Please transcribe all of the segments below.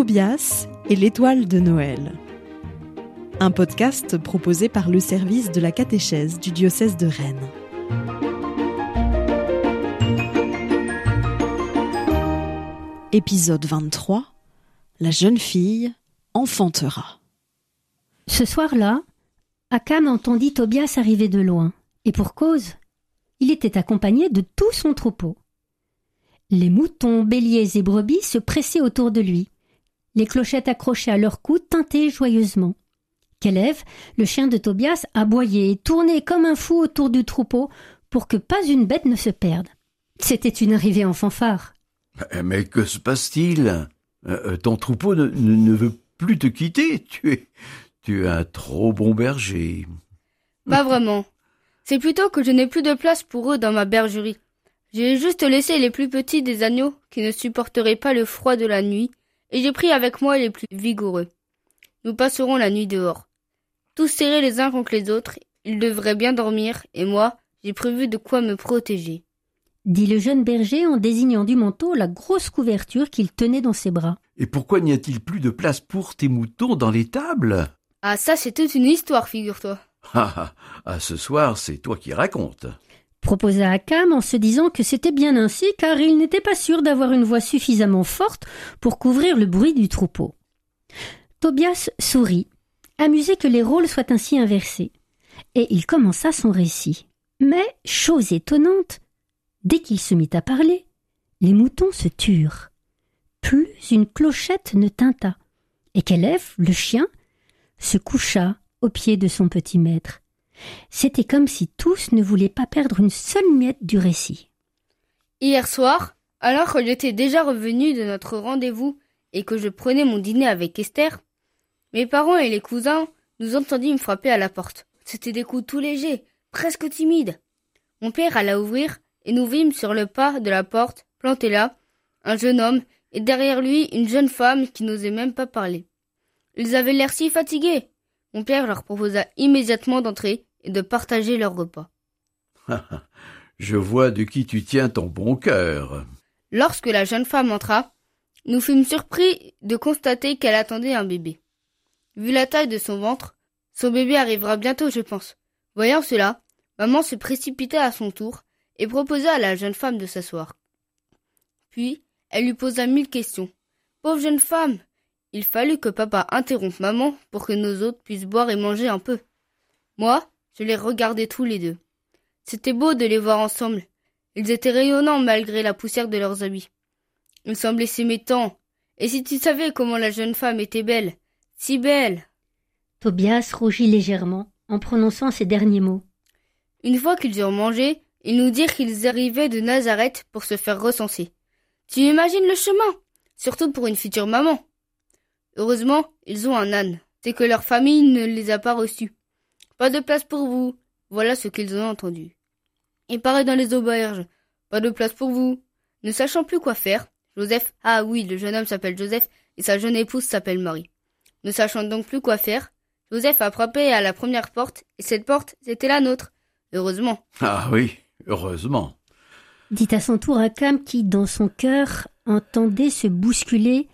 Tobias et l'étoile de Noël. Un podcast proposé par le service de la catéchèse du diocèse de Rennes. Épisode 23. La jeune fille enfantera. Ce soir-là, Akam entendit Tobias arriver de loin, et pour cause. Il était accompagné de tout son troupeau. Les moutons, béliers et brebis se pressaient autour de lui. Les clochettes accrochées à leur cou tintaient joyeusement. Kelev, le chien de Tobias, aboyait et tournait comme un fou autour du troupeau pour que pas une bête ne se perde. C'était une arrivée en fanfare. Mais que se passe-t-il? Euh, euh, Ton troupeau ne, ne- ne veut plus te quitter. Tu es, tu es un trop bon berger. Pas vraiment. C'est plutôt que je n'ai plus de place pour eux dans ma bergerie. J'ai juste laissé les plus petits des agneaux qui ne supporteraient pas le froid de la nuit, et j'ai pris avec moi les plus vigoureux. Nous passerons la nuit dehors. Tous serrés les uns contre les autres, ils devraient bien dormir, et moi, j'ai prévu de quoi me protéger. dit le jeune berger en désignant du manteau la grosse couverture qu'il tenait dans ses bras. Et pourquoi n'y a-t-il plus de place pour tes moutons dans les tables? Ah, ça, c'est toute une histoire, figure-toi. Ah, ah, ah, ce soir, c'est toi qui racontes. Proposa Akam en se disant que c'était bien ainsi car il n'était pas sûr d'avoir une voix suffisamment forte pour couvrir le bruit du troupeau. Tobias sourit, amusé que les rôles soient ainsi inversés, et il commença son récit. Mais, chose étonnante, dès qu'il se mit à parler, les moutons se turent. Plus une clochette ne tinta, et qu'Élève, le chien, se coucha aux pieds de son petit maître. C'était comme si tous ne voulaient pas perdre une seule miette du récit. Hier soir, alors que j'étais déjà revenu de notre rendez-vous et que je prenais mon dîner avec Esther, mes parents et les cousins nous entendîmes frapper à la porte. C'étaient des coups tout légers, presque timides. Mon père alla ouvrir et nous vîmes sur le pas de la porte, planté là, un jeune homme et derrière lui une jeune femme qui n'osait même pas parler. Ils avaient l'air si fatigués. Mon père leur proposa immédiatement d'entrer et de partager leur repas. Je vois de qui tu tiens ton bon cœur. Lorsque la jeune femme entra, nous fûmes surpris de constater qu'elle attendait un bébé. Vu la taille de son ventre, son bébé arrivera bientôt, je pense. Voyant cela, maman se précipita à son tour et proposa à la jeune femme de s'asseoir. Puis, elle lui posa mille questions. Pauvre jeune femme! Il fallut que papa interrompe maman pour que nos hôtes puissent boire et manger un peu. Moi, je les regardais tous les deux. C'était beau de les voir ensemble. Ils étaient rayonnants malgré la poussière de leurs habits. Ils semblaient s'aimer tant. Et si tu savais comment la jeune femme était belle, si belle. Tobias rougit légèrement en prononçant ces derniers mots. Une fois qu'ils eurent mangé, ils nous dirent qu'ils arrivaient de Nazareth pour se faire recenser. Tu imagines le chemin, surtout pour une future maman. Heureusement, ils ont un âne. C'est que leur famille ne les a pas reçus. Pas de place pour vous. Voilà ce qu'ils ont entendu. Et pareil dans les auberges. Pas de place pour vous. Ne sachant plus quoi faire, Joseph, ah oui, le jeune homme s'appelle Joseph et sa jeune épouse s'appelle Marie. Ne sachant donc plus quoi faire, Joseph a frappé à la première porte et cette porte, c'était la nôtre. Heureusement. Ah oui, heureusement. Dit à son tour Akam qui, dans son cœur, entendait se bousculer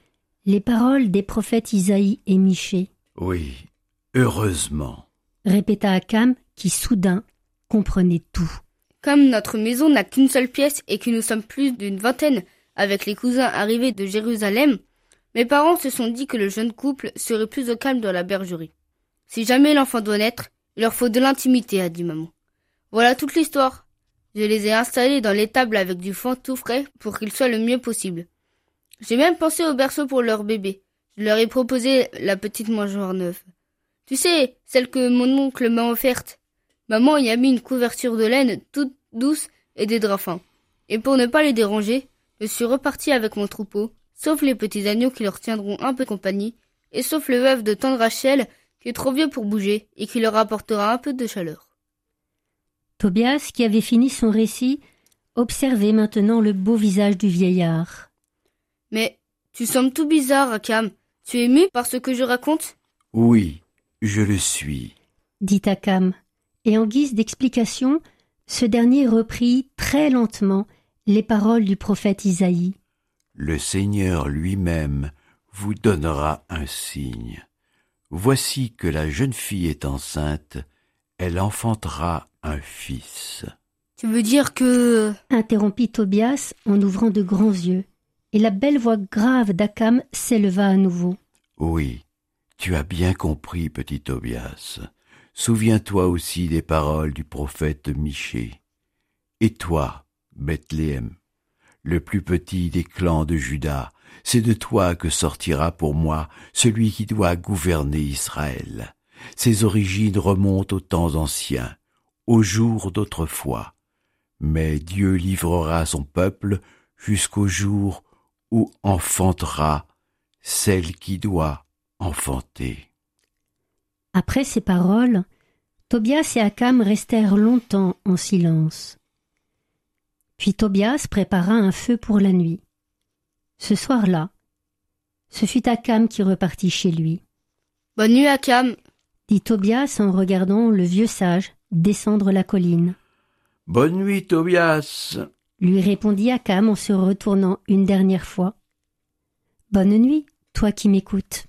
les paroles des prophètes Isaïe et Michée. Oui, heureusement. Répéta Akam qui, soudain, comprenait tout. Comme notre maison n'a qu'une seule pièce et que nous sommes plus d'une vingtaine avec les cousins arrivés de Jérusalem, mes parents se sont dit que le jeune couple serait plus au calme dans la bergerie. Si jamais l'enfant doit naître, il leur faut de l'intimité, a dit maman. Voilà toute l'histoire. Je les ai installés dans l'étable avec du foin tout frais pour qu'ils soient le mieux possible. J'ai même pensé au berceau pour leur bébé. Je leur ai proposé la petite mangeoire neuve. Tu sais, celle que mon oncle m'a offerte. Maman y a mis une couverture de laine toute douce et des draps fins. Et pour ne pas les déranger, je suis reparti avec mon troupeau, sauf les petits agneaux qui leur tiendront un peu compagnie, et sauf le veuf de tendre Rachel qui est trop vieux pour bouger et qui leur apportera un peu de chaleur. Tobias, qui avait fini son récit, observait maintenant le beau visage du vieillard. Mais tu sembles tout bizarre, Akam. Tu es ému par ce que je raconte? Oui, je le suis. dit Akam, et en guise d'explication, ce dernier reprit très lentement les paroles du prophète Isaïe. Le Seigneur lui-même vous donnera un signe. Voici que la jeune fille est enceinte, elle enfantera un fils. Tu veux dire que... interrompit Tobias en ouvrant de grands yeux, et la belle voix grave d'Akam s'éleva à nouveau. Oui, tu as bien compris, petit Tobias. Souviens-toi aussi des paroles du prophète Michée. Et toi, Bethléem, le plus petit des clans de Juda, c'est de toi que sortira pour moi celui qui doit gouverner Israël. Ses origines remontent aux temps anciens, aux jours d'autrefois. Mais Dieu livrera son peuple jusqu'au jour où enfantera celle qui doit enfanter. Après ces paroles, Tobias et Akam restèrent longtemps en silence. Puis Tobias prépara un feu pour la nuit. Ce soir-là, ce fut Akam qui repartit chez lui. Bonne nuit, Akam, dit Tobias en regardant le vieux sage descendre la colline. Bonne nuit, Tobias, lui répondit Akam en se retournant une dernière fois. Bonne nuit, toi qui m'écoutes.